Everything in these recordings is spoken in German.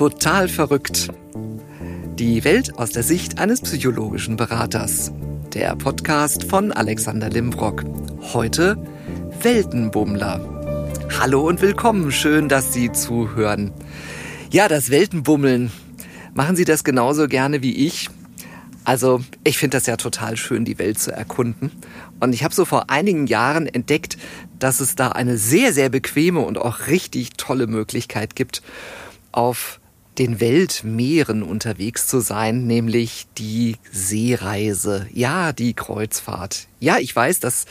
Total verrückt. Die Welt aus der Sicht eines psychologischen Beraters. Der Podcast von Alexander Limbrock. Heute Weltenbummler. Hallo und willkommen, schön, dass Sie zuhören. Ja, das Weltenbummeln. Machen Sie das genauso gerne wie ich? Also, ich finde das ja total schön, die Welt zu erkunden. Und ich habe so vor einigen Jahren entdeckt, dass es da eine sehr, sehr bequeme und auch richtig tolle Möglichkeit gibt, auf den Weltmeeren unterwegs zu sein, nämlich die Seereise, ja, die Kreuzfahrt. Ja, ich weiß, das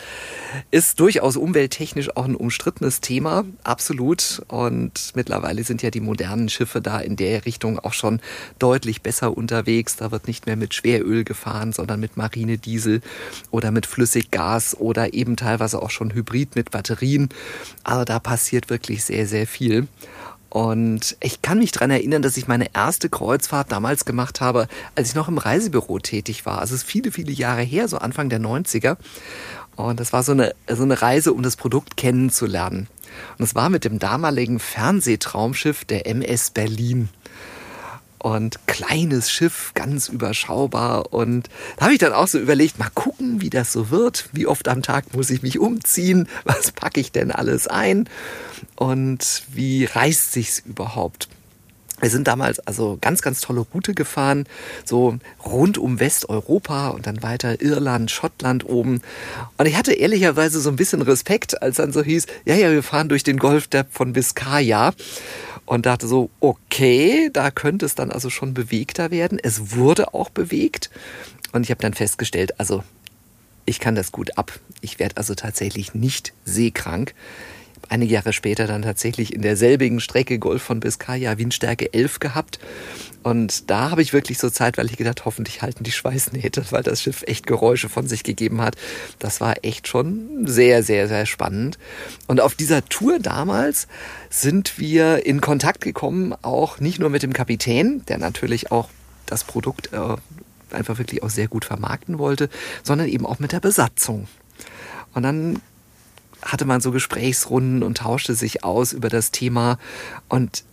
ist durchaus umwelttechnisch auch ein umstrittenes Thema, absolut. Und mittlerweile sind ja die modernen Schiffe da in der Richtung auch schon deutlich besser unterwegs. Da wird nicht mehr mit Schweröl gefahren, sondern mit Marinediesel oder mit Flüssiggas oder eben teilweise auch schon Hybrid mit Batterien. Also da passiert wirklich sehr, sehr viel. Und ich kann mich dran erinnern, dass ich meine erste Kreuzfahrt damals gemacht habe, als ich noch im Reisebüro tätig war. Also es ist viele, viele Jahre her, so Anfang der 90er. Und das war so eine, so eine Reise, um das Produkt kennenzulernen. Und es war mit dem damaligen Fernsehtraumschiff der MS Berlin und kleines Schiff, ganz überschaubar. Und da habe ich dann auch so überlegt, mal gucken, wie das so wird. Wie oft am Tag muss ich mich umziehen? Was packe ich denn alles ein? Und wie reißt sich's überhaupt? Wir sind damals also ganz, ganz tolle Route gefahren, so rund um Westeuropa und dann weiter Irland, Schottland oben. Und ich hatte ehrlicherweise so ein bisschen Respekt, als dann so hieß, ja, ja, wir fahren durch den Golf von Biscaya und dachte so, okay, da könnte es dann also schon bewegter werden. Es wurde auch bewegt und ich habe dann festgestellt, also ich kann das gut ab. Ich werde also tatsächlich nicht seekrank einige Jahre später dann tatsächlich in derselbigen Strecke Golf von Biscaya Windstärke 11 gehabt. Und da habe ich wirklich so Zeit, weil ich gedacht, hoffentlich halten die Schweißnähte, weil das Schiff echt Geräusche von sich gegeben hat. Das war echt schon sehr, sehr, sehr spannend. Und auf dieser Tour damals sind wir in Kontakt gekommen, auch nicht nur mit dem Kapitän, der natürlich auch das Produkt äh, einfach wirklich auch sehr gut vermarkten wollte, sondern eben auch mit der Besatzung. Und dann hatte man so Gesprächsrunden und tauschte sich aus über das Thema. Und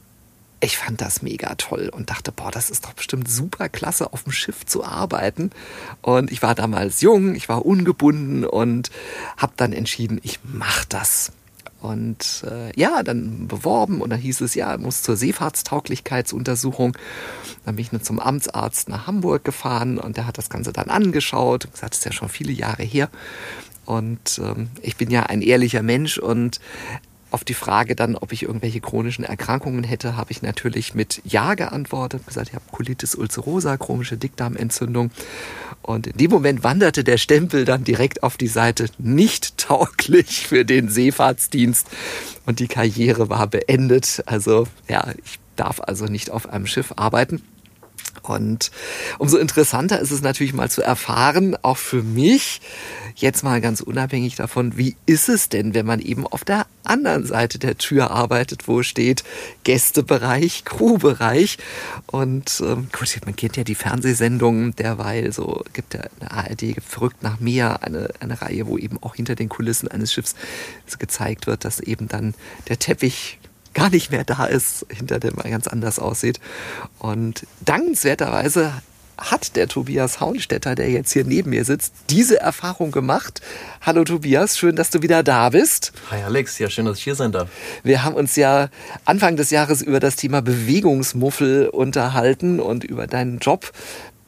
ich fand das mega toll und dachte, boah, das ist doch bestimmt super klasse, auf dem Schiff zu arbeiten. Und ich war damals jung, ich war ungebunden und habe dann entschieden, ich mach das. Und äh, ja, dann beworben und dann hieß es, ja, muss zur Seefahrtstauglichkeitsuntersuchung. Dann bin ich nur zum Amtsarzt nach Hamburg gefahren und der hat das Ganze dann angeschaut und gesagt, das ist ja schon viele Jahre her. Und ähm, ich bin ja ein ehrlicher Mensch und auf die Frage dann, ob ich irgendwelche chronischen Erkrankungen hätte, habe ich natürlich mit Ja geantwortet. Gesagt, ich habe Colitis ulcerosa, chronische Dickdarmentzündung. Und in dem Moment wanderte der Stempel dann direkt auf die Seite nicht tauglich für den Seefahrtsdienst. Und die Karriere war beendet. Also ja, ich darf also nicht auf einem Schiff arbeiten. Und umso interessanter ist es natürlich mal zu erfahren, auch für mich, jetzt mal ganz unabhängig davon, wie ist es denn, wenn man eben auf der anderen Seite der Tür arbeitet, wo steht Gästebereich, Crewbereich. Und ähm, gut, man kennt ja die Fernsehsendungen derweil, so gibt ja eine ARD, verrückt nach Meer, eine, eine Reihe, wo eben auch hinter den Kulissen eines Schiffs gezeigt wird, dass eben dann der Teppich gar nicht mehr da ist, hinter dem er ganz anders aussieht. Und dankenswerterweise hat der Tobias Haunstetter, der jetzt hier neben mir sitzt, diese Erfahrung gemacht. Hallo Tobias, schön, dass du wieder da bist. Hi Alex, ja schön, dass ich hier sein darf. Wir haben uns ja Anfang des Jahres über das Thema Bewegungsmuffel unterhalten und über deinen Job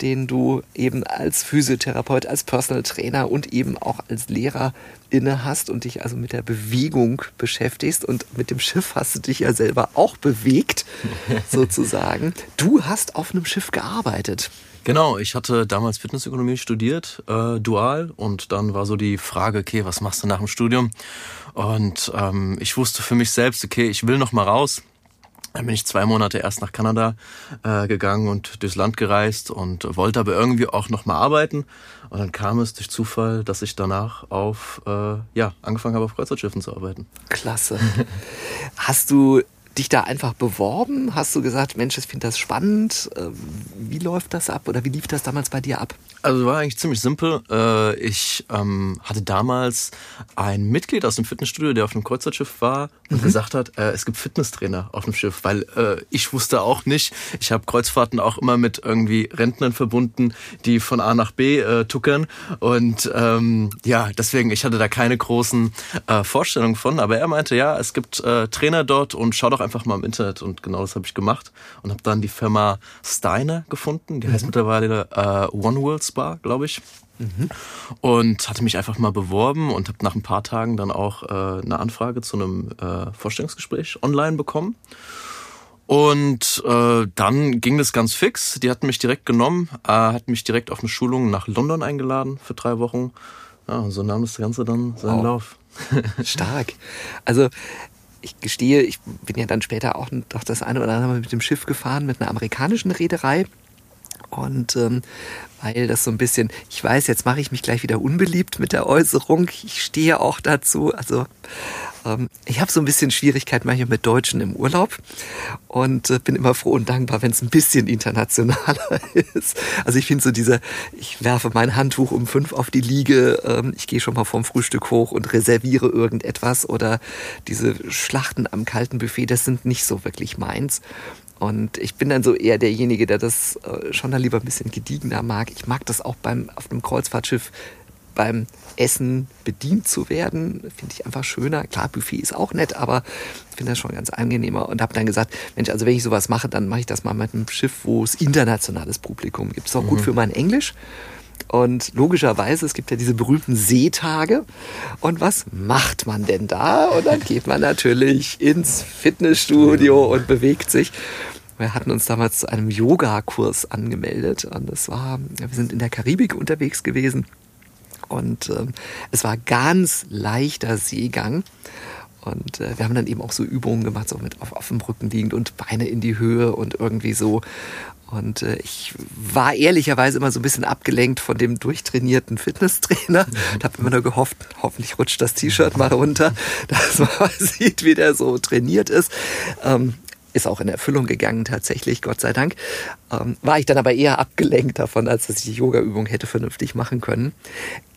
den du eben als Physiotherapeut, als Personal Trainer und eben auch als Lehrer inne hast und dich also mit der Bewegung beschäftigst. Und mit dem Schiff hast du dich ja selber auch bewegt, sozusagen. Du hast auf einem Schiff gearbeitet. Genau, ich hatte damals Fitnessökonomie studiert, äh, dual, und dann war so die Frage, okay, was machst du nach dem Studium? Und ähm, ich wusste für mich selbst, okay, ich will noch mal raus. Dann bin ich zwei Monate erst nach Kanada äh, gegangen und durchs Land gereist und wollte aber irgendwie auch noch mal arbeiten. Und dann kam es durch Zufall, dass ich danach auf äh, ja angefangen habe, auf Kreuzfahrtschiffen zu arbeiten. Klasse. Hast du dich da einfach beworben? Hast du gesagt, Mensch, ich finde das spannend? Ähm, wie läuft das ab oder wie lief das damals bei dir ab? Also war eigentlich ziemlich simpel. Äh, ich ähm, hatte damals ein Mitglied aus dem Fitnessstudio, der auf einem Kreuzfahrtschiff war und mhm. gesagt hat, äh, es gibt Fitnesstrainer auf dem Schiff, weil äh, ich wusste auch nicht, ich habe Kreuzfahrten auch immer mit irgendwie Rentnern verbunden, die von A nach B äh, tuckern und ähm, ja, deswegen, ich hatte da keine großen äh, Vorstellungen von, aber er meinte, ja, es gibt äh, Trainer dort und schau doch einfach mal im Internet und genau das habe ich gemacht und habe dann die Firma Steiner gefunden, die mhm. heißt mittlerweile äh, One World Spa, glaube ich. Mhm. Und hatte mich einfach mal beworben und habe nach ein paar Tagen dann auch äh, eine Anfrage zu einem äh, Vorstellungsgespräch online bekommen. Und äh, dann ging das ganz fix. Die hatten mich direkt genommen, äh, hatten mich direkt auf eine Schulung nach London eingeladen für drei Wochen. Ja, und so nahm das Ganze dann seinen wow. Lauf. Stark. Also ich gestehe, ich bin ja dann später auch noch das eine oder andere Mal mit dem Schiff gefahren, mit einer amerikanischen Reederei. Und ähm, weil das so ein bisschen, ich weiß, jetzt mache ich mich gleich wieder unbeliebt mit der Äußerung. Ich stehe auch dazu. Also ähm, ich habe so ein bisschen Schwierigkeit manchmal mit Deutschen im Urlaub und äh, bin immer froh und dankbar, wenn es ein bisschen internationaler ist. Also ich finde so diese, ich werfe mein Handtuch um fünf auf die Liege, ähm, ich gehe schon mal vom Frühstück hoch und reserviere irgendetwas oder diese Schlachten am kalten Buffet, das sind nicht so wirklich meins. Und ich bin dann so eher derjenige, der das äh, schon dann lieber ein bisschen gediegener mag. Ich mag das auch beim, auf einem Kreuzfahrtschiff beim Essen bedient zu werden, finde ich einfach schöner. Klar, Buffet ist auch nett, aber ich finde das schon ganz angenehmer und habe dann gesagt, Mensch, also wenn ich sowas mache, dann mache ich das mal mit einem Schiff, wo es internationales Publikum gibt. Ist auch mhm. gut für mein Englisch. Und logischerweise, es gibt ja diese berühmten Seetage. Und was macht man denn da? Und dann geht man natürlich ins Fitnessstudio und bewegt sich. Wir hatten uns damals zu einem Yoga-Kurs angemeldet. Und das war, wir sind in der Karibik unterwegs gewesen. Und äh, es war ganz leichter Seegang. Und äh, wir haben dann eben auch so Übungen gemacht, so mit auf, auf dem Rücken liegend und Beine in die Höhe und irgendwie so. Und äh, ich war ehrlicherweise immer so ein bisschen abgelenkt von dem durchtrainierten Fitnesstrainer. Mhm. Ich habe immer nur gehofft, hoffentlich rutscht das T-Shirt mal runter, dass man mal sieht, wie der so trainiert ist. Ähm, ist auch in Erfüllung gegangen tatsächlich, Gott sei Dank. Ähm, war ich dann aber eher abgelenkt davon, als dass ich die Yoga-Übung hätte vernünftig machen können.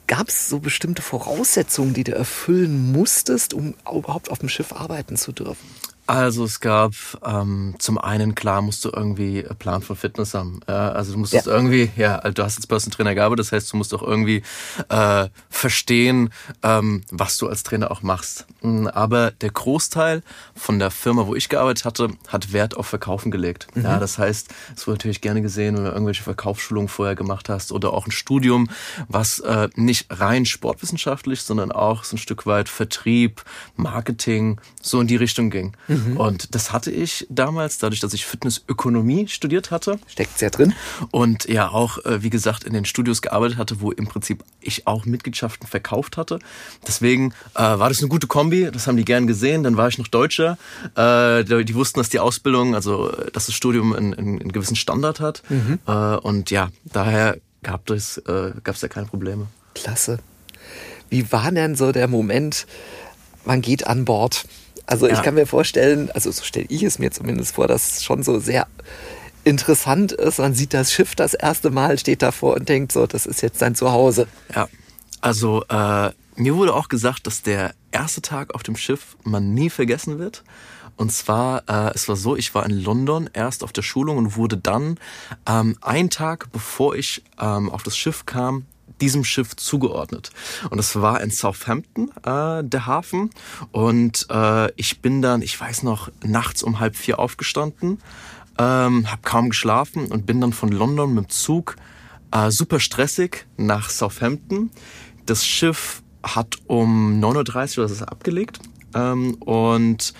Gab es so bestimmte Voraussetzungen, die du erfüllen musstest, um überhaupt auf dem Schiff arbeiten zu dürfen? Also es gab ähm, zum einen klar musst du irgendwie einen Plan von Fitness haben. Äh, also du musstest ja. irgendwie, ja, also du hast jetzt Personal Trainer Gabe, das heißt du musst auch irgendwie äh, verstehen, ähm, was du als Trainer auch machst. Mm, aber der Großteil von der Firma, wo ich gearbeitet hatte, hat Wert auf Verkaufen gelegt. Mhm. Ja, das heißt, es wurde natürlich gerne gesehen, wenn du irgendwelche Verkaufsschulungen vorher gemacht hast oder auch ein Studium, was äh, nicht rein sportwissenschaftlich, sondern auch so ein Stück weit Vertrieb, Marketing so in die Richtung ging. Mhm. Mhm. Und das hatte ich damals, dadurch, dass ich Fitnessökonomie studiert hatte. Steckt ja drin. Und ja auch, äh, wie gesagt, in den Studios gearbeitet hatte, wo im Prinzip ich auch Mitgliedschaften verkauft hatte. Deswegen äh, war das eine gute Kombi, das haben die gern gesehen. Dann war ich noch Deutscher. Äh, die wussten, dass die Ausbildung, also dass das Studium einen, einen gewissen Standard hat. Mhm. Äh, und ja, daher gab es äh, gab's da keine Probleme. Klasse. Wie war denn so der Moment, man geht an Bord? Also ja. ich kann mir vorstellen, also so stelle ich es mir zumindest vor, dass es schon so sehr interessant ist. Man sieht das Schiff das erste Mal, steht davor und denkt so, das ist jetzt sein Zuhause. Ja, also äh, mir wurde auch gesagt, dass der erste Tag auf dem Schiff man nie vergessen wird. Und zwar, äh, es war so, ich war in London erst auf der Schulung und wurde dann ähm, einen Tag, bevor ich ähm, auf das Schiff kam, diesem Schiff zugeordnet. Und das war in Southampton, äh, der Hafen. Und äh, ich bin dann, ich weiß noch, nachts um halb vier aufgestanden, ähm, habe kaum geschlafen und bin dann von London mit dem Zug äh, super stressig nach Southampton. Das Schiff hat um 9.30 Uhr das abgelegt ähm, und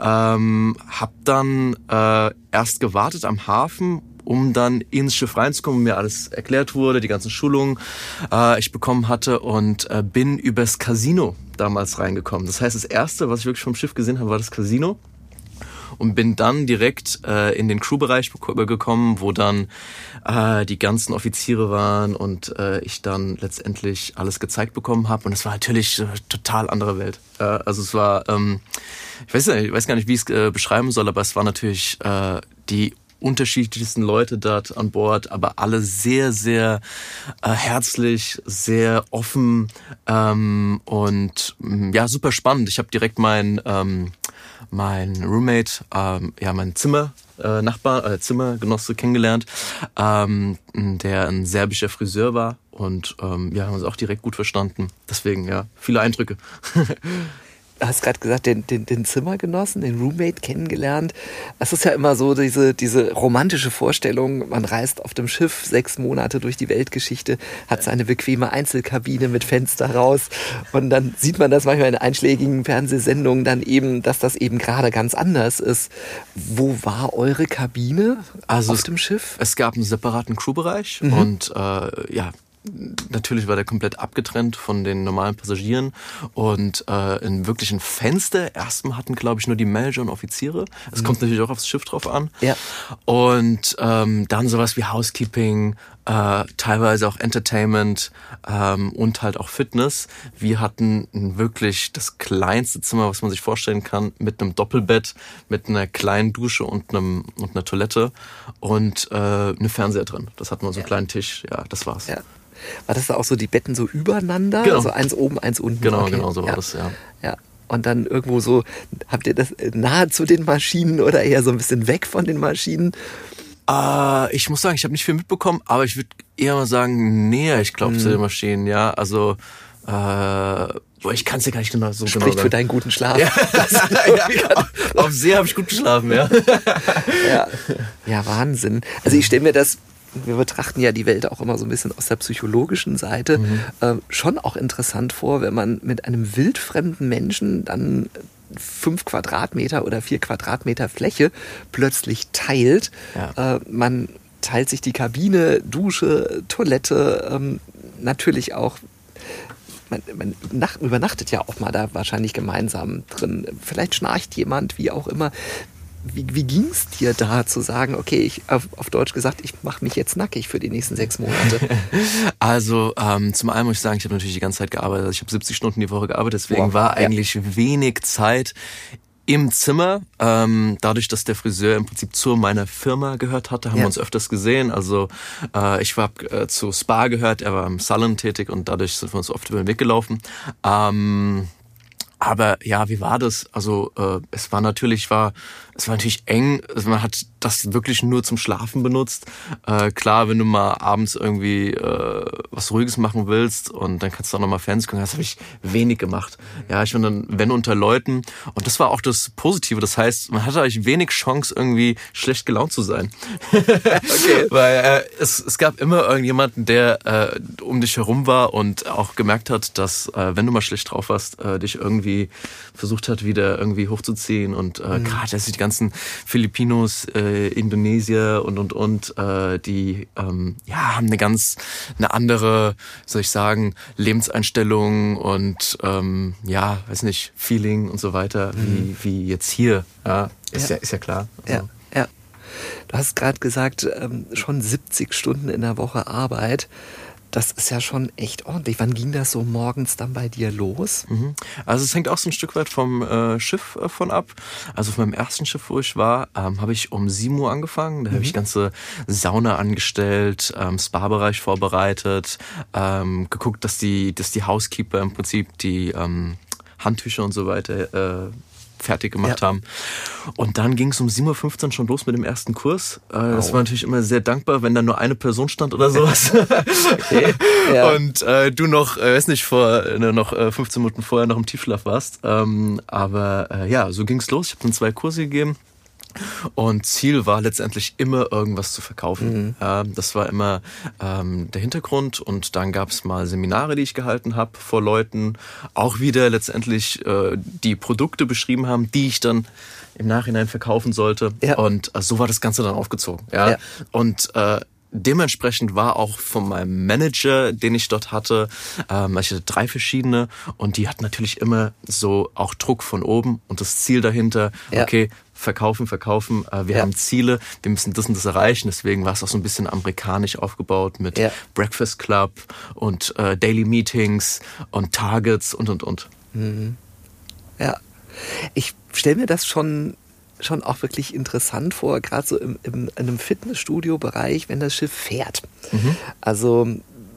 ähm, habe dann äh, erst gewartet am Hafen um dann ins Schiff reinzukommen, mir alles erklärt wurde, die ganzen Schulungen äh, ich bekommen hatte und äh, bin übers Casino damals reingekommen. Das heißt, das erste, was ich wirklich vom Schiff gesehen habe, war das Casino und bin dann direkt äh, in den Crewbereich gekommen, wo dann äh, die ganzen Offiziere waren und äh, ich dann letztendlich alles gezeigt bekommen habe. Und es war natürlich äh, total andere Welt. Äh, also es war, ähm, ich weiß, nicht, ich weiß gar nicht, wie ich es äh, beschreiben soll, aber es war natürlich äh, die unterschiedlichsten Leute dort an Bord, aber alle sehr, sehr äh, herzlich, sehr offen ähm, und mm, ja, super spannend. Ich habe direkt mein, ähm, mein Roommate, ähm, ja, mein Zimmer äh, Nachbar, äh, Zimmergenosse kennengelernt, ähm, der ein serbischer Friseur war und ähm, ja, haben uns auch direkt gut verstanden. Deswegen, ja, viele Eindrücke. du hast gerade gesagt, den, den, den Zimmergenossen, den Roommate kennengelernt. Es ist ja immer so diese, diese romantische Vorstellung, man reist auf dem Schiff sechs Monate durch die Weltgeschichte, hat seine bequeme Einzelkabine mit Fenster raus und dann sieht man das manchmal in einschlägigen Fernsehsendungen dann eben, dass das eben gerade ganz anders ist. Wo war eure Kabine also auf dem Schiff? Es gab einen separaten Crewbereich mhm. und äh, ja, natürlich war der komplett abgetrennt von den normalen Passagieren und äh, in wirklichen Fenster erstmal hatten, glaube ich, nur die Manager und Offiziere. Es mhm. kommt natürlich auch aufs Schiff drauf an. Ja. Und ähm, dann sowas wie Housekeeping, äh, teilweise auch Entertainment ähm, und halt auch Fitness. Wir hatten wirklich das kleinste Zimmer, was man sich vorstellen kann, mit einem Doppelbett, mit einer kleinen Dusche und einem und einer Toilette und äh, eine Fernseher drin. Das hatten wir so einen ja. kleinen Tisch. Ja, das war's. Ja. War das da auch so die Betten so übereinander? Genau. Also eins oben, eins unten? Genau, okay. genau so war ja. das, ja. Ja. Und dann irgendwo so, habt ihr das nahe zu den Maschinen oder eher so ein bisschen weg von den Maschinen? Äh, ich muss sagen, ich habe nicht viel mitbekommen, aber ich würde eher mal sagen, näher, ich glaube, mhm. zu den Maschinen, ja. Also, äh, Boah, ich kann es dir gar nicht genau so Spricht genau für deinen guten Schlaf. Ja, ja, auf, auf See habe ich gut geschlafen, ja. ja. Ja, Wahnsinn. Also ich stelle mir das wir betrachten ja die Welt auch immer so ein bisschen aus der psychologischen Seite, mhm. äh, schon auch interessant vor, wenn man mit einem wildfremden Menschen dann fünf Quadratmeter oder vier Quadratmeter Fläche plötzlich teilt. Ja. Äh, man teilt sich die Kabine, Dusche, Toilette, ähm, natürlich auch man, man nach, übernachtet ja auch mal da wahrscheinlich gemeinsam drin. Vielleicht schnarcht jemand, wie auch immer. Wie, wie ging es dir da zu sagen, okay, ich auf, auf Deutsch gesagt, ich mache mich jetzt nackig für die nächsten sechs Monate? Also ähm, zum einen muss ich sagen, ich habe natürlich die ganze Zeit gearbeitet. Also ich habe 70 Stunden die Woche gearbeitet, deswegen wow, war eigentlich ja. wenig Zeit im Zimmer. Ähm, dadurch, dass der Friseur im Prinzip zu meiner Firma gehört hatte, haben ja. wir uns öfters gesehen. Also äh, ich war äh, zu Spa gehört, er war im Salon tätig und dadurch sind wir uns oft über den Weg gelaufen. Ähm, aber ja, wie war das? Also äh, es war natürlich, war es war natürlich eng. Also man hat das wirklich nur zum Schlafen benutzt. Äh, klar, wenn du mal abends irgendwie äh, was Ruhiges machen willst und dann kannst du auch nochmal Fans gucken, das habe ich wenig gemacht. Ja, ich bin dann, wenn unter Leuten. Und das war auch das Positive. Das heißt, man hatte eigentlich wenig Chance, irgendwie schlecht gelaunt zu sein. okay. Weil äh, es, es gab immer irgendjemanden, der äh, um dich herum war und auch gemerkt hat, dass äh, wenn du mal schlecht drauf warst, äh, dich irgendwie versucht hat, wieder irgendwie hochzuziehen. Und äh, mhm. gerade, dass ich die ganzen Filipinos, äh, Indonesier und und und, äh, die ähm, ja haben eine ganz eine andere, soll ich sagen, Lebenseinstellung und ähm, ja, weiß nicht, Feeling und so weiter, mhm. wie, wie jetzt hier. Ja, ist ja, ja ist ja klar. Also. Ja, ja. Du hast gerade gesagt, ähm, schon 70 Stunden in der Woche Arbeit. Das ist ja schon echt ordentlich. Wann ging das so morgens dann bei dir los? Mhm. Also es hängt auch so ein Stück weit vom äh, Schiff äh, von ab. Also von meinem ersten Schiff, wo ich war, ähm, habe ich um 7 Uhr angefangen. Da mhm. habe ich ganze Sauna angestellt, ähm, Spa-Bereich vorbereitet, ähm, geguckt, dass die, dass die Housekeeper im Prinzip die ähm, Handtücher und so weiter äh, fertig gemacht ja. haben. Und dann ging es um 7.15 Uhr schon los mit dem ersten Kurs. Äh, das war natürlich immer sehr dankbar, wenn da nur eine Person stand oder sowas. okay. ja. Und äh, du noch, äh, weiß nicht, vor äh, noch äh, 15 Minuten vorher noch im Tiefschlaf warst. Ähm, aber äh, ja, so ging es los. Ich habe dann zwei Kurse gegeben. Und Ziel war letztendlich immer irgendwas zu verkaufen. Mhm. Ja, das war immer ähm, der Hintergrund. Und dann gab es mal Seminare, die ich gehalten habe vor Leuten, auch wieder letztendlich äh, die Produkte beschrieben haben, die ich dann im Nachhinein verkaufen sollte. Ja. Und äh, so war das Ganze dann aufgezogen. Ja. ja. Und äh, dementsprechend war auch von meinem Manager, den ich dort hatte, ähm, ich hatte drei verschiedene und die hatten natürlich immer so auch Druck von oben und das Ziel dahinter, ja. okay, verkaufen, verkaufen, äh, wir ja. haben Ziele, wir müssen das und das erreichen. Deswegen war es auch so ein bisschen amerikanisch aufgebaut mit ja. Breakfast Club und äh, Daily Meetings und Targets und und und. Mhm. Ja. Ich stelle mir das schon schon auch wirklich interessant vor, gerade so im, im, in einem Fitnessstudio-Bereich, wenn das Schiff fährt. Mhm. Also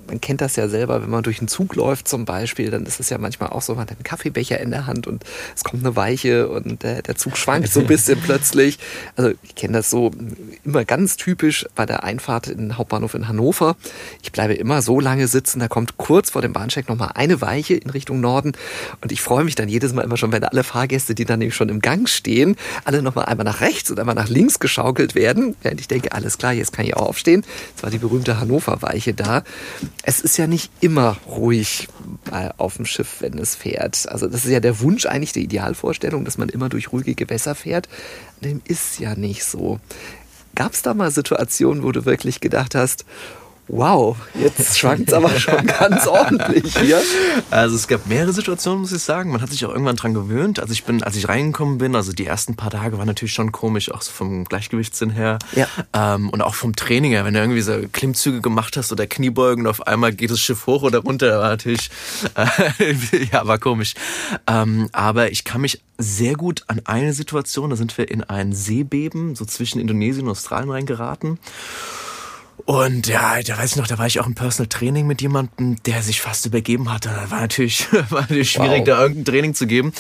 man kennt das ja selber, wenn man durch einen Zug läuft zum Beispiel, dann ist es ja manchmal auch so, man hat einen Kaffeebecher in der Hand und es kommt eine Weiche und der, der Zug schwankt so ein bisschen plötzlich. Also ich kenne das so immer ganz typisch bei der Einfahrt in den Hauptbahnhof in Hannover. Ich bleibe immer so lange sitzen, da kommt kurz vor dem Bahnsteig nochmal eine Weiche in Richtung Norden und ich freue mich dann jedes Mal immer schon, wenn alle Fahrgäste, die dann nämlich schon im Gang stehen, alle nochmal einmal nach rechts und einmal nach links geschaukelt werden. Während ich denke, alles klar, jetzt kann ich auch aufstehen. Das war die berühmte Hannover-Weiche da es ist ja nicht immer ruhig auf dem Schiff, wenn es fährt. Also das ist ja der Wunsch, eigentlich die Idealvorstellung, dass man immer durch ruhige Gewässer fährt. Dem ist ja nicht so. Gab es da mal Situationen, wo du wirklich gedacht hast, Wow, jetzt schwankt es aber schon ganz ordentlich hier. Also es gab mehrere Situationen, muss ich sagen. Man hat sich auch irgendwann dran gewöhnt. Also ich bin, als ich reingekommen bin, also die ersten paar Tage waren natürlich schon komisch, auch so vom Gleichgewichtssinn her. Ja. Ähm, und auch vom Training her, wenn du irgendwie so Klimmzüge gemacht hast oder Kniebeugen und auf einmal geht das Schiff hoch oder runter, war natürlich, äh, ja, war komisch. Ähm, aber ich kann mich sehr gut an eine Situation, da sind wir in ein Seebeben, so zwischen Indonesien und Australien reingeraten. Und ja, da weiß ich noch, da war ich auch im Personal Training mit jemandem, der sich fast übergeben hatte. Da war natürlich, war natürlich schwierig, wow. da irgendein Training zu geben.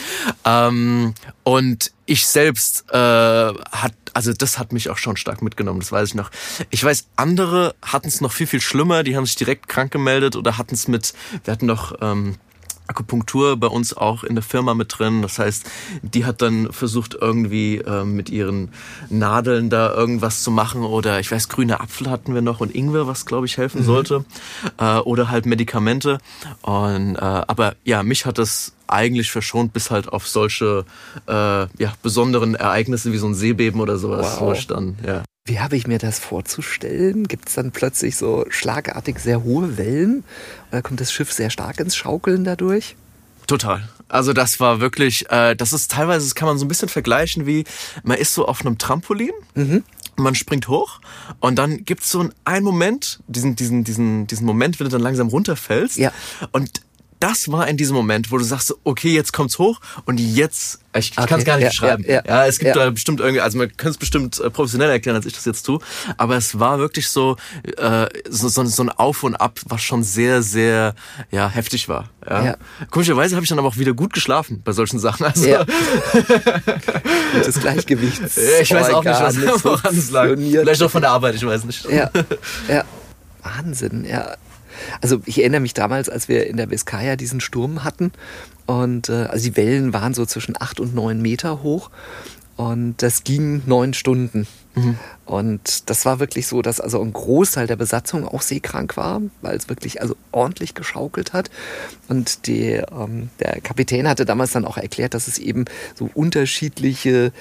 Ähm, und ich selbst äh, hat, also das hat mich auch schon stark mitgenommen, das weiß ich noch. Ich weiß, andere hatten es noch viel, viel schlimmer, die haben sich direkt krank gemeldet oder hatten es mit, wir hatten noch ähm, Akupunktur bei uns auch in der Firma mit drin. Das heißt, die hat dann versucht irgendwie äh, mit ihren Nadeln da irgendwas zu machen oder ich weiß, grüne Apfel hatten wir noch und Ingwer, was glaube ich helfen mhm. sollte äh, oder halt Medikamente. Und äh, aber ja, mich hat das eigentlich verschont bis halt auf solche äh, ja besonderen Ereignisse wie so ein Seebeben oder sowas wow. dann ja. Wie habe ich mir das vorzustellen? Gibt es dann plötzlich so schlagartig sehr hohe Wellen? Oder kommt das Schiff sehr stark ins Schaukeln dadurch? Total. Also das war wirklich, äh, das ist teilweise, das kann man so ein bisschen vergleichen wie, man ist so auf einem Trampolin. Mhm man springt hoch und dann gibt's so einen Moment, diesen, diesen, diesen, diesen Moment, wenn du dann langsam runterfällst. Ja. Und das war in diesem Moment, wo du sagst, okay, jetzt kommt's hoch und jetzt, ich, ich okay. kann es gar nicht ja, beschreiben. Ja, ja, ja, es gibt da bestimmt irgendwie, also man könnte es bestimmt äh, professioneller erklären, als ich das jetzt tue, aber es war wirklich so, äh, so, so, so ein Auf und Ab, was schon sehr, sehr ja, heftig war. Ja. Komischerweise habe ich dann aber auch wieder gut geschlafen bei solchen Sachen. Also, ja. das Gleichgewicht. Ich weiß auch nicht, was, woran es lag. Vielleicht auch von der Arbeit, ich weiß nicht. Ja, ja. Wahnsinn, ja. Also ich erinnere mich damals, als wir in der Biskaya diesen Sturm hatten und äh, also die Wellen waren so zwischen acht und neun Meter hoch und das ging neun Stunden. Mhm. Und das war wirklich so, dass also ein Großteil der Besatzung auch seekrank war, weil es wirklich also ordentlich geschaukelt hat. Und die, ähm, der Kapitän hatte damals dann auch erklärt, dass es eben so unterschiedliche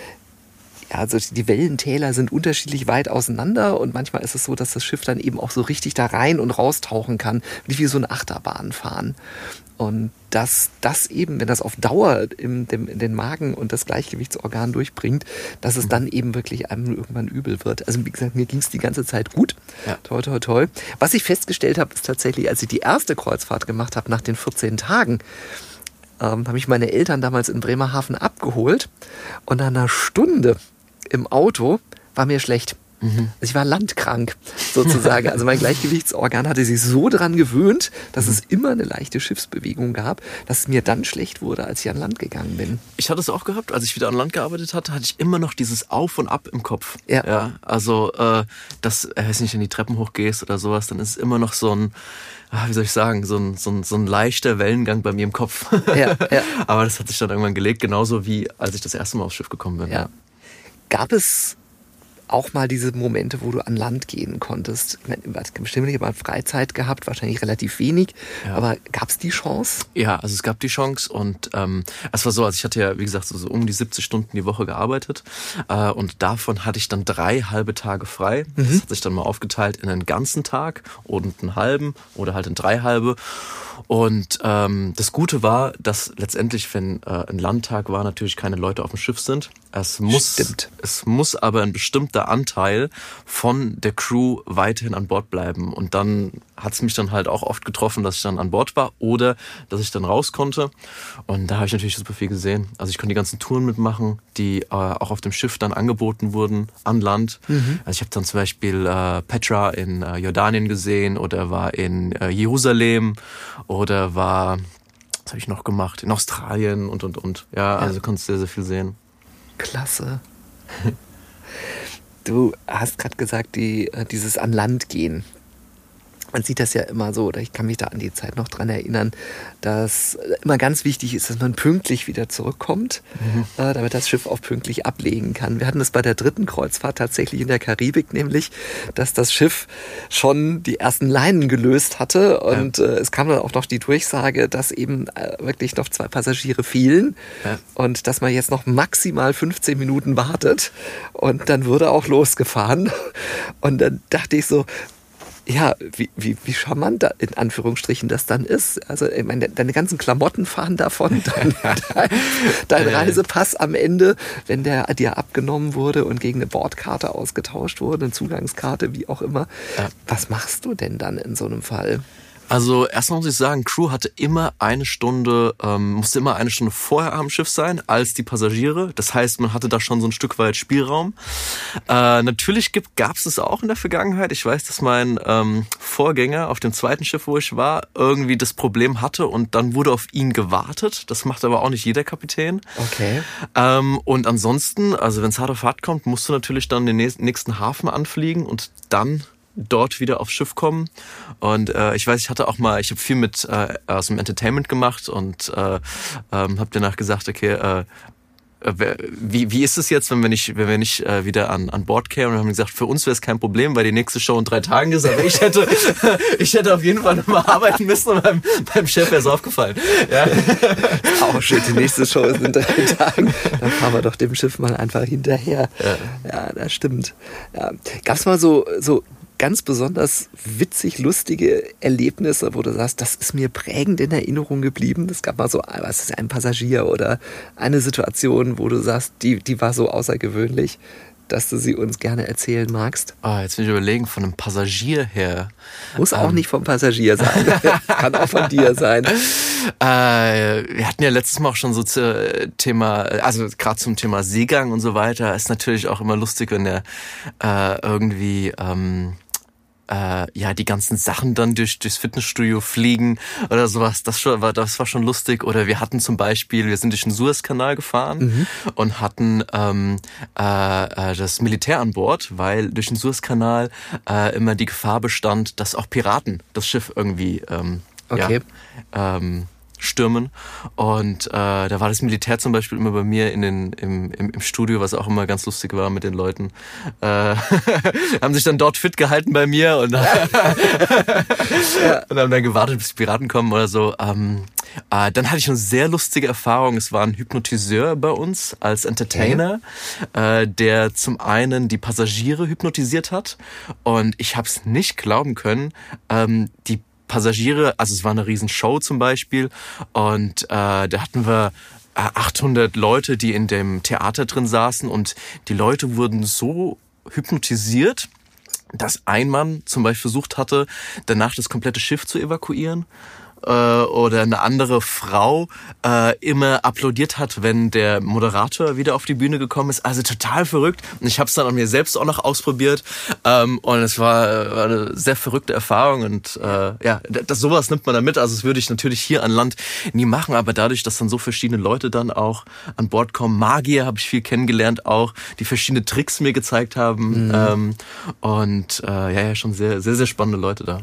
also die Wellentäler sind unterschiedlich weit auseinander und manchmal ist es so, dass das Schiff dann eben auch so richtig da rein und raustauchen kann, wie so eine Achterbahn fahren. Und dass das eben, wenn das auf Dauer in, dem, in den Magen und das Gleichgewichtsorgan durchbringt, dass es dann eben wirklich einem irgendwann übel wird. Also wie gesagt, mir ging es die ganze Zeit gut. Ja. Toi, toi, toi. Was ich festgestellt habe, ist tatsächlich, als ich die erste Kreuzfahrt gemacht habe, nach den 14 Tagen, ähm, habe ich meine Eltern damals in Bremerhaven abgeholt und nach einer Stunde im Auto war mir schlecht. Mhm. Also ich war landkrank sozusagen. Also mein Gleichgewichtsorgan hatte sich so daran gewöhnt, dass mhm. es immer eine leichte Schiffsbewegung gab, dass es mir dann schlecht wurde, als ich an Land gegangen bin. Ich hatte es auch gehabt, als ich wieder an Land gearbeitet hatte, hatte ich immer noch dieses Auf und Ab im Kopf. Ja. ja also, äh, dass, äh, weiß nicht, wenn die Treppen hochgehst oder sowas, dann ist es immer noch so ein, ah, wie soll ich sagen, so ein, so ein, so ein leichter Wellengang bei mir im Kopf. Ja, ja. Aber das hat sich dann irgendwann gelegt, genauso wie als ich das erste Mal aufs Schiff gekommen bin. Ja. Gab es auch mal diese Momente, wo du an Land gehen konntest? Ich meine, bestimmt nicht mal Freizeit gehabt, wahrscheinlich relativ wenig, ja. aber gab es die Chance? Ja, also es gab die Chance und ähm, es war so, also ich hatte ja, wie gesagt, so, so um die 70 Stunden die Woche gearbeitet äh, und davon hatte ich dann drei halbe Tage frei. Mhm. Das hat sich dann mal aufgeteilt in einen ganzen Tag und einen halben oder halt in drei halbe. Und ähm, das Gute war, dass letztendlich, wenn äh, ein Landtag war, natürlich keine Leute auf dem Schiff sind. Es muss, Stimmt. es muss aber ein bestimmter gewisser Anteil von der Crew weiterhin an Bord bleiben. Und dann hat es mich dann halt auch oft getroffen, dass ich dann an Bord war oder dass ich dann raus konnte. Und da habe ich natürlich super viel gesehen. Also ich konnte die ganzen Touren mitmachen, die äh, auch auf dem Schiff dann angeboten wurden an Land. Mhm. Also ich habe dann zum Beispiel äh, Petra in äh, Jordanien gesehen oder war in äh, Jerusalem oder war was habe ich noch gemacht? In Australien und und und. Ja, also ja. konntest sehr, sehr viel sehen. Klasse. du hast gerade gesagt, die, äh, dieses an Land gehen man sieht das ja immer so, oder ich kann mich da an die Zeit noch dran erinnern, dass immer ganz wichtig ist, dass man pünktlich wieder zurückkommt, mhm. äh, damit das Schiff auch pünktlich ablegen kann. Wir hatten es bei der dritten Kreuzfahrt tatsächlich in der Karibik, nämlich, dass das Schiff schon die ersten Leinen gelöst hatte und ja. äh, es kam dann auch noch die Durchsage, dass eben äh, wirklich noch zwei Passagiere fielen ja. und dass man jetzt noch maximal 15 Minuten wartet und dann wurde auch losgefahren und dann dachte ich so, ja, wie, wie, wie charmant da in Anführungsstrichen das dann ist. Also, ich meine, deine ganzen Klamotten fahren davon, dein, dein, dein Reisepass am Ende, wenn der dir abgenommen wurde und gegen eine Bordkarte ausgetauscht wurde, eine Zugangskarte, wie auch immer. Ja. Was machst du denn dann in so einem Fall? Also erstmal muss ich sagen, Crew hatte immer eine Stunde, ähm, musste immer eine Stunde vorher am Schiff sein als die Passagiere. Das heißt, man hatte da schon so ein Stück weit Spielraum. Äh, natürlich gab es es auch in der Vergangenheit. Ich weiß, dass mein ähm, Vorgänger auf dem zweiten Schiff, wo ich war, irgendwie das Problem hatte und dann wurde auf ihn gewartet. Das macht aber auch nicht jeder Kapitän. Okay. Ähm, und ansonsten, also wenn es hart auf hart kommt, musst du natürlich dann den nächsten Hafen anfliegen und dann dort wieder aufs Schiff kommen. Und äh, ich weiß, ich hatte auch mal, ich habe viel mit äh, aus dem Entertainment gemacht und äh, ähm, habe danach gesagt, okay, äh, äh, wie, wie ist es jetzt, wenn wir nicht, wenn wir nicht äh, wieder an, an Bord kämen? Und haben gesagt, für uns wäre es kein Problem, weil die nächste Show in drei Tagen ist. Aber ich hätte, ich hätte auf jeden Fall nochmal arbeiten müssen und beim, beim Chef wäre es aufgefallen. Ja. Auch shit, die nächste Show ist in drei Tagen. Dann fahren wir doch dem Schiff mal einfach hinterher. Ja, ja das stimmt. Ja. Gab es mal so, so ganz besonders witzig, lustige Erlebnisse, wo du sagst, das ist mir prägend in Erinnerung geblieben. Es gab mal so, was ist ein Passagier oder eine Situation, wo du sagst, die, die war so außergewöhnlich, dass du sie uns gerne erzählen magst? Ah, jetzt will ich überlegen, von einem Passagier her. Muss ähm. auch nicht vom Passagier sein. Kann auch von dir sein. Äh, wir hatten ja letztes Mal auch schon so zu Thema, also gerade zum Thema Seegang und so weiter, ist natürlich auch immer lustig, wenn der äh, irgendwie ähm, äh, ja die ganzen Sachen dann durch durchs Fitnessstudio fliegen oder sowas. Das schon, war das war schon lustig. Oder wir hatten zum Beispiel, wir sind durch den Suezkanal gefahren mhm. und hatten ähm, äh, äh, das Militär an Bord, weil durch den Suezkanal äh, immer die Gefahr bestand, dass auch Piraten das Schiff irgendwie ähm, okay. ja, ähm, stürmen. Und äh, da war das Militär zum Beispiel immer bei mir in den, im, im, im Studio, was auch immer ganz lustig war mit den Leuten. Äh, haben sich dann dort fit gehalten bei mir und, und haben dann gewartet, bis die Piraten kommen oder so. Ähm, äh, dann hatte ich eine sehr lustige Erfahrung. Es war ein Hypnotiseur bei uns als Entertainer, okay. äh, der zum einen die Passagiere hypnotisiert hat. Und ich habe es nicht glauben können. Ähm, die Passagiere, also es war eine Riesenshow zum Beispiel und äh, da hatten wir 800 äh, Leute, die in dem Theater drin saßen und die Leute wurden so hypnotisiert, dass ein Mann zum Beispiel versucht hatte, danach das komplette Schiff zu evakuieren äh, oder eine andere Frau äh, immer applaudiert hat, wenn der Moderator wieder auf die Bühne gekommen ist. Also total verrückt. Und ich habe es dann an mir selbst auch noch ausprobiert ähm, und es war, war eine sehr verrückte Erfahrung und äh, ja, das sowas nimmt man da mit. Also das würde ich natürlich hier an Land nie machen, aber dadurch, dass dann so verschiedene Leute dann auch an Bord kommen, Magier habe ich viel kennengelernt auch, die verschiedene Tricks mir gezeigt haben mhm. ähm, und äh, ja, ja, schon sehr, sehr, sehr spannende Leute da.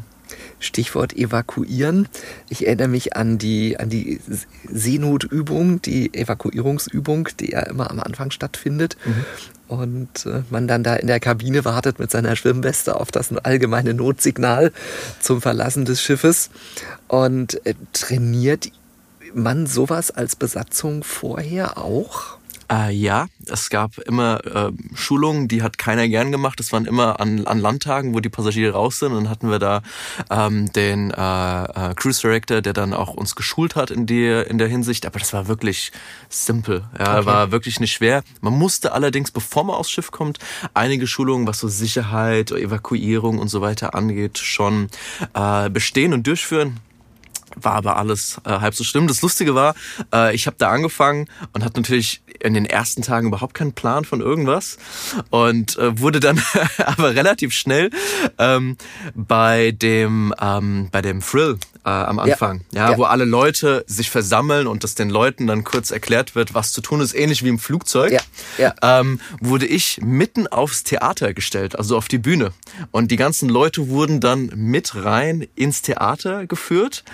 Stichwort evakuieren. Ich erinnere mich an die, an die Seenotübung, die Evakuierungsübung, die ja immer am Anfang stattfindet. Mhm. Und äh, man dann da in der Kabine wartet mit seiner Schwimmweste auf das allgemeine Notsignal zum Verlassen des Schiffes. Und äh, trainiert man sowas als Besatzung vorher auch? Äh, ja, es gab immer äh, Schulungen, die hat keiner gern gemacht. Das waren immer an, an Landtagen, wo die Passagiere raus sind. Und dann hatten wir da ähm, den äh, äh, Cruise Director, der dann auch uns geschult hat in, die, in der Hinsicht. Aber das war wirklich simpel. Ja, okay. war wirklich nicht schwer. Man musste allerdings, bevor man aufs Schiff kommt, einige Schulungen, was so Sicherheit, Evakuierung und so weiter angeht, schon äh, bestehen und durchführen war aber alles äh, halb so schlimm. Das Lustige war, äh, ich habe da angefangen und hatte natürlich in den ersten Tagen überhaupt keinen Plan von irgendwas und äh, wurde dann aber relativ schnell ähm, bei dem ähm, bei dem Thrill äh, am Anfang, ja. Ja, ja. wo alle Leute sich versammeln und das den Leuten dann kurz erklärt wird, was zu tun ist, ähnlich wie im Flugzeug, ja. Ja. Ähm, wurde ich mitten aufs Theater gestellt, also auf die Bühne. Und die ganzen Leute wurden dann mit rein ins Theater geführt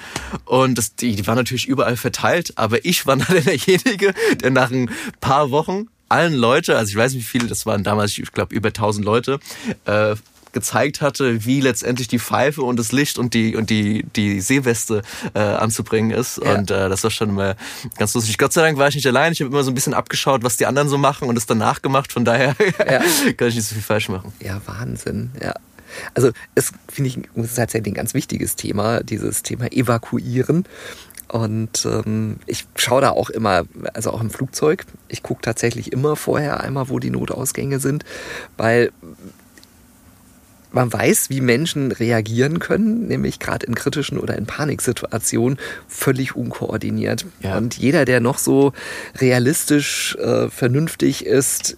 und das, die, die waren natürlich überall verteilt, aber ich war dann derjenige, der nach ein paar Wochen allen Leute, also ich weiß nicht wie viele, das waren damals, ich glaube über 1000 Leute, äh, gezeigt hatte, wie letztendlich die Pfeife und das Licht und die und die die Seeweste äh, anzubringen ist. Ja. Und äh, das war schon mal ganz lustig. Gott sei Dank war ich nicht allein. Ich habe immer so ein bisschen abgeschaut, was die anderen so machen und es dann nachgemacht. Von daher ja. kann ich nicht so viel falsch machen. Ja, Wahnsinn. Ja. Also es finde ich ist tatsächlich ein ganz wichtiges Thema, dieses Thema Evakuieren. Und ähm, ich schaue da auch immer, also auch im Flugzeug, ich gucke tatsächlich immer vorher einmal, wo die Notausgänge sind, weil man weiß, wie Menschen reagieren können, nämlich gerade in kritischen oder in Paniksituationen völlig unkoordiniert. Ja. Und jeder, der noch so realistisch äh, vernünftig ist,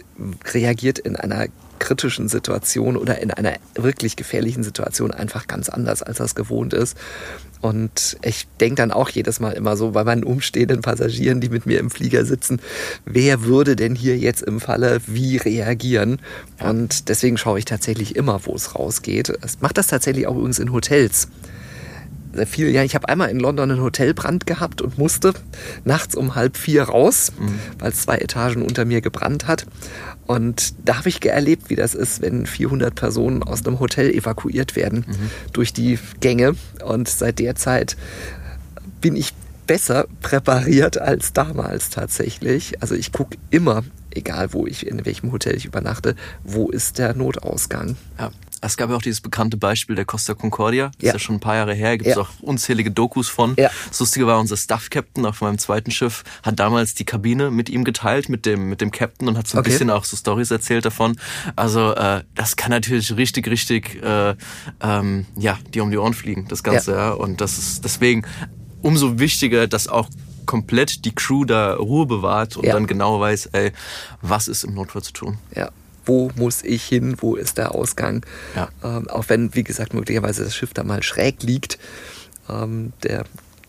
reagiert in einer kritischen Situation oder in einer wirklich gefährlichen Situation einfach ganz anders, als es gewohnt ist. Und ich denke dann auch jedes Mal immer so bei meinen umstehenden Passagieren, die mit mir im Flieger sitzen, wer würde denn hier jetzt im Falle wie reagieren? Und deswegen schaue ich tatsächlich immer, wo es rausgeht. Ich mache das tatsächlich auch übrigens in Hotels viel. Ja, ich habe einmal in London einen Hotelbrand gehabt und musste nachts um halb vier raus, mhm. weil es zwei Etagen unter mir gebrannt hat. Und da habe ich erlebt, wie das ist, wenn 400 Personen aus einem Hotel evakuiert werden mhm. durch die Gänge. Und seit der Zeit bin ich besser präpariert als damals tatsächlich. Also ich gucke immer, egal wo ich, in welchem Hotel ich übernachte, wo ist der Notausgang. Ja. Es gab ja auch dieses bekannte Beispiel der Costa Concordia. Das ja. ist ja schon ein paar Jahre her. Gibt es ja. auch unzählige Dokus von. Ja. Das Lustige war, unser Staff-Captain auf meinem zweiten Schiff hat damals die Kabine mit ihm geteilt, mit dem, mit dem Captain und hat so ein okay. bisschen auch so Stories erzählt davon. Also äh, das kann natürlich richtig, richtig äh, ähm, ja, die um die Ohren fliegen, das Ganze. Ja. ja. Und das ist deswegen umso wichtiger, dass auch komplett die Crew da Ruhe bewahrt und ja. dann genau weiß, ey, was ist im Notfall zu tun. Ja wo muss ich hin, wo ist der Ausgang. Ja. Ähm, auch wenn, wie gesagt, möglicherweise das Schiff da mal schräg liegt. Ähm, der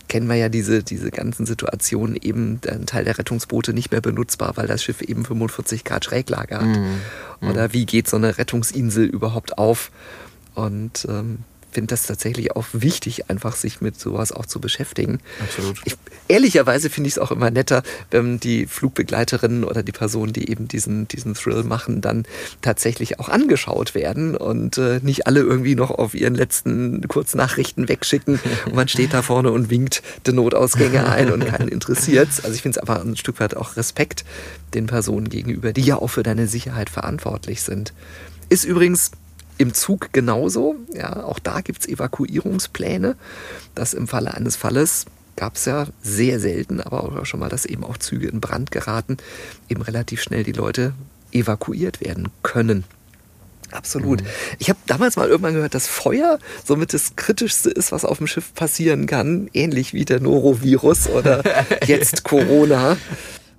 kennen wir ja diese, diese ganzen Situationen eben, ein Teil der Rettungsboote nicht mehr benutzbar, weil das Schiff eben 45 Grad Schräglage hat. Mhm. Oder wie geht so eine Rettungsinsel überhaupt auf? Und ähm, finde das tatsächlich auch wichtig, einfach sich mit sowas auch zu beschäftigen. Absolut. Ich, ehrlicherweise finde ich es auch immer netter, wenn die Flugbegleiterinnen oder die Personen, die eben diesen, diesen Thrill machen, dann tatsächlich auch angeschaut werden und äh, nicht alle irgendwie noch auf ihren letzten Kurznachrichten wegschicken und man steht da vorne und winkt die Notausgänge ein und keinen interessiert. Also ich finde es einfach ein Stück weit auch Respekt den Personen gegenüber, die ja auch für deine Sicherheit verantwortlich sind. Ist übrigens im Zug genauso. Ja, auch da gibt es Evakuierungspläne. Das im Falle eines Falles gab es ja sehr selten, aber auch schon mal, dass eben auch Züge in Brand geraten, eben relativ schnell die Leute evakuiert werden können. Absolut. Mhm. Ich habe damals mal irgendwann gehört, dass Feuer somit das Kritischste ist, was auf dem Schiff passieren kann. Ähnlich wie der Norovirus oder jetzt Corona.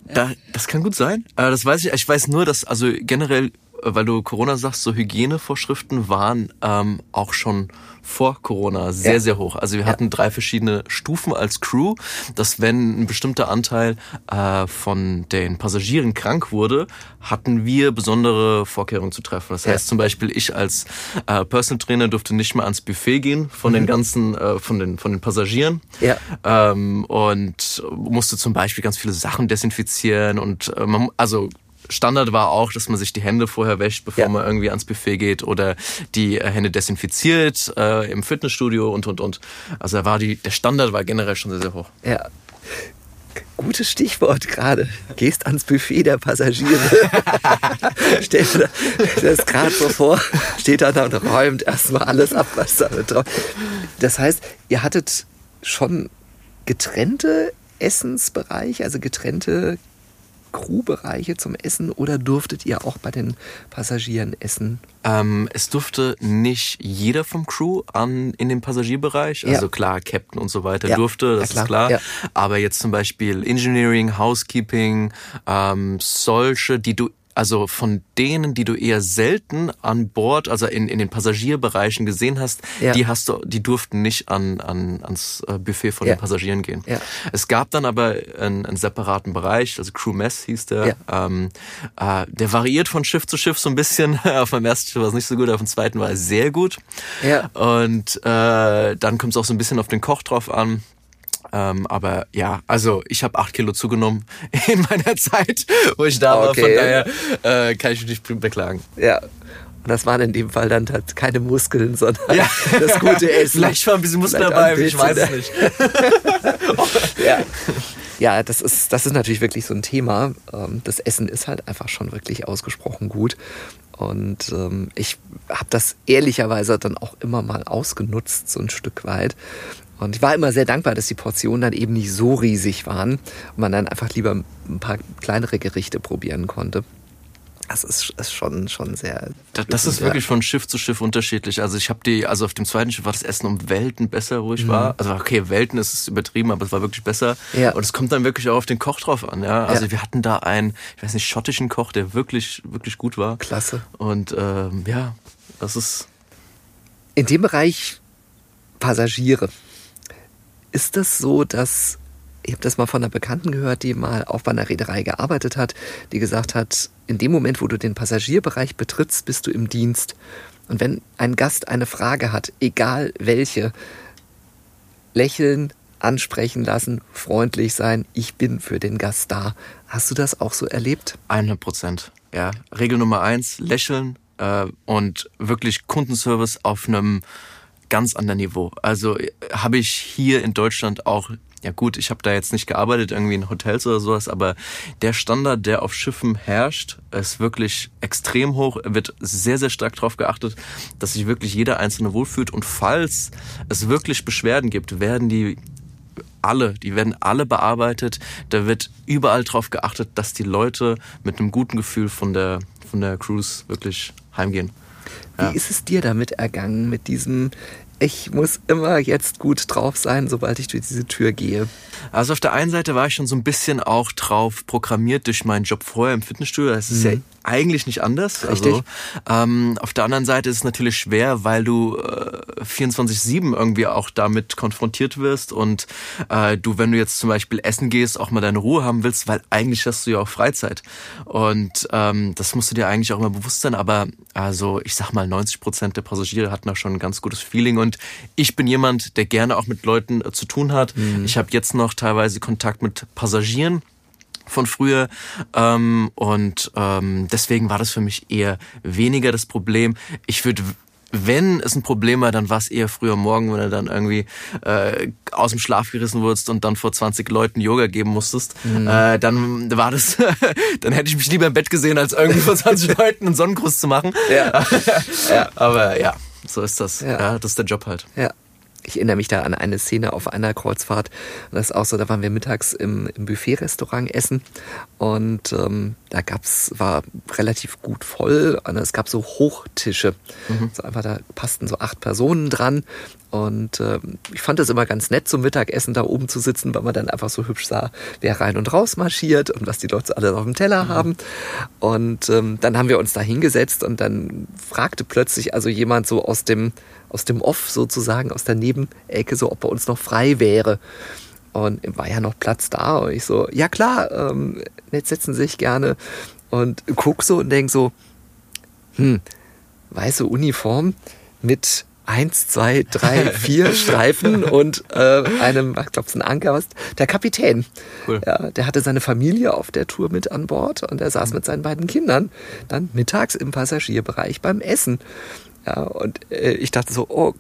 Da, das kann gut sein. Das weiß ich. Ich weiß nur, dass also generell weil du Corona sagst, so Hygienevorschriften waren ähm, auch schon vor Corona sehr, ja. sehr hoch. Also wir hatten drei verschiedene Stufen als Crew, dass wenn ein bestimmter Anteil äh, von den Passagieren krank wurde, hatten wir besondere Vorkehrungen zu treffen. Das heißt zum Beispiel, ich als äh, Personal Trainer durfte nicht mehr ans Buffet gehen von mhm. den ganzen, äh, von den von den Passagieren ja. ähm, und musste zum Beispiel ganz viele Sachen desinfizieren und äh, man, also Standard war auch, dass man sich die Hände vorher wäscht, bevor ja. man irgendwie ans Buffet geht oder die äh, Hände desinfiziert äh, im Fitnessstudio und und und. Also da war die, der Standard war generell schon sehr, sehr hoch. Ja. Gutes Stichwort gerade. Gehst ans Buffet der Passagiere. Stell dir das gerade so vor, steht da und räumt erstmal alles ab, was da drauf Das heißt, ihr hattet schon getrennte Essensbereiche, also getrennte Crewbereiche zum Essen oder durftet ihr auch bei den Passagieren essen? Ähm, es durfte nicht jeder vom Crew an in den Passagierbereich. Also ja. klar, Captain und so weiter ja. durfte, das ja, klar. ist klar. Aber jetzt zum Beispiel Engineering, Housekeeping, ähm, solche, die du also von denen, die du eher selten an Bord, also in, in den Passagierbereichen gesehen hast, ja. die hast du, die durften nicht an, an, ans äh, Buffet von ja. den Passagieren gehen. Ja. Es gab dann aber einen, einen separaten Bereich, also Crew Mess hieß der. Ähm, äh, der variiert von Schiff zu Schiff so ein bisschen. auf dem ersten Schiff war es nicht so gut, auf dem zweiten war es sehr gut. Ja. Und äh, dann kommt es auch so ein bisschen auf den Koch drauf an. Ähm, aber ja, also ich habe acht Kilo zugenommen in meiner Zeit, wo ich da okay. war. Von daher äh, kann ich mich nicht beklagen. Ja. Und das waren in dem Fall dann halt keine Muskeln, sondern ja. das gute Essen. Vielleicht war ein bisschen Muskel dabei, ich weiß es nicht. ja. ja, das ist, das ist natürlich wirklich so ein Thema. Ähm, das Essen ist halt einfach schon wirklich ausgesprochen gut. Und ähm, ich habe das ehrlicherweise dann auch immer mal ausgenutzt, so ein Stück weit. Und ich war immer sehr dankbar, dass die Portionen dann eben nicht so riesig waren und man dann einfach lieber ein paar kleinere Gerichte probieren konnte. Das ist, ist schon, schon sehr. Das, das ist wirklich von Schiff zu Schiff unterschiedlich. Also ich habe die, also auf dem zweiten Schiff war das Essen um Welten besser, wo ich mhm. war. Also okay, Welten ist es übertrieben, aber es war wirklich besser. Ja. Und es kommt dann wirklich auch auf den Koch drauf an. Ja, also ja. wir hatten da einen, ich weiß nicht, schottischen Koch, der wirklich, wirklich gut war. Klasse. Und ähm, ja, das ist. In dem Bereich Passagiere ist das so, dass ich habe das mal von einer Bekannten gehört, die mal auch bei einer Reederei gearbeitet hat, die gesagt hat, in dem Moment, wo du den Passagierbereich betrittst, bist du im Dienst. Und wenn ein Gast eine Frage hat, egal welche, lächeln, ansprechen lassen, freundlich sein, ich bin für den Gast da. Hast du das auch so erlebt? 100 Prozent. Ja, Regel Nummer eins, lächeln äh, und wirklich Kundenservice auf einem ganz anderen Niveau. Also äh, habe ich hier in Deutschland auch ja gut, ich habe da jetzt nicht gearbeitet, irgendwie in Hotels oder sowas, aber der Standard, der auf Schiffen herrscht, ist wirklich extrem hoch. wird sehr, sehr stark darauf geachtet, dass sich wirklich jeder Einzelne wohlfühlt. Und falls es wirklich Beschwerden gibt, werden die alle, die werden alle bearbeitet. Da wird überall darauf geachtet, dass die Leute mit einem guten Gefühl von der, von der Cruise wirklich heimgehen. Wie ja. ist es dir damit ergangen, mit diesem ich muss immer jetzt gut drauf sein, sobald ich durch diese Tür gehe. Also auf der einen Seite war ich schon so ein bisschen auch drauf programmiert durch meinen Job vorher im Fitnessstudio. Das ist mhm. ja eigentlich nicht anders. Richtig. Also, ähm, auf der anderen Seite ist es natürlich schwer, weil du äh, 24-7 irgendwie auch damit konfrontiert wirst und äh, du, wenn du jetzt zum Beispiel essen gehst, auch mal deine Ruhe haben willst, weil eigentlich hast du ja auch Freizeit. Und ähm, das musst du dir eigentlich auch immer bewusst sein. Aber also ich sag mal, 90 Prozent der Passagiere hatten da schon ein ganz gutes Feeling. Und ich bin jemand, der gerne auch mit Leuten äh, zu tun hat. Mhm. Ich habe jetzt noch teilweise Kontakt mit Passagieren von früher. Ähm, und ähm, deswegen war das für mich eher weniger das Problem. Ich würde wenn es ein Problem war, dann war es eher früher morgen, wenn du dann irgendwie äh, aus dem Schlaf gerissen wurdest und dann vor 20 Leuten Yoga geben musstest. Mhm. Äh, dann war das, dann hätte ich mich lieber im Bett gesehen, als irgendwie vor 20 Leuten einen Sonnengruß zu machen. Ja. ja. Aber ja, so ist das. Ja. ja, das ist der Job halt. Ja ich erinnere mich da an eine Szene auf einer Kreuzfahrt. Das ist auch so, da waren wir mittags im, im Buffet-Restaurant essen und ähm, da gab's, war relativ gut voll. Es gab so Hochtische. Mhm. So einfach, da passten so acht Personen dran. Und ähm, ich fand es immer ganz nett, zum Mittagessen da oben zu sitzen, weil man dann einfach so hübsch sah, wer rein und raus marschiert und was die Leute alle auf dem Teller mhm. haben. Und ähm, dann haben wir uns da hingesetzt und dann fragte plötzlich also jemand so aus dem aus dem Off sozusagen, aus der Nebenecke, so ob bei uns noch frei wäre. Und war ja noch Platz da. Und ich so, ja klar, ähm, jetzt setzen Sie sich gerne. Und guck so und denk so, hm, weiße Uniform mit eins, zwei, drei, vier Streifen und äh, einem, ich glaube, es ein Anker, was, der Kapitän. Cool. Ja, der hatte seine Familie auf der Tour mit an Bord und er saß mhm. mit seinen beiden Kindern dann mittags im Passagierbereich beim Essen. Ja, und äh, ich dachte so, oh,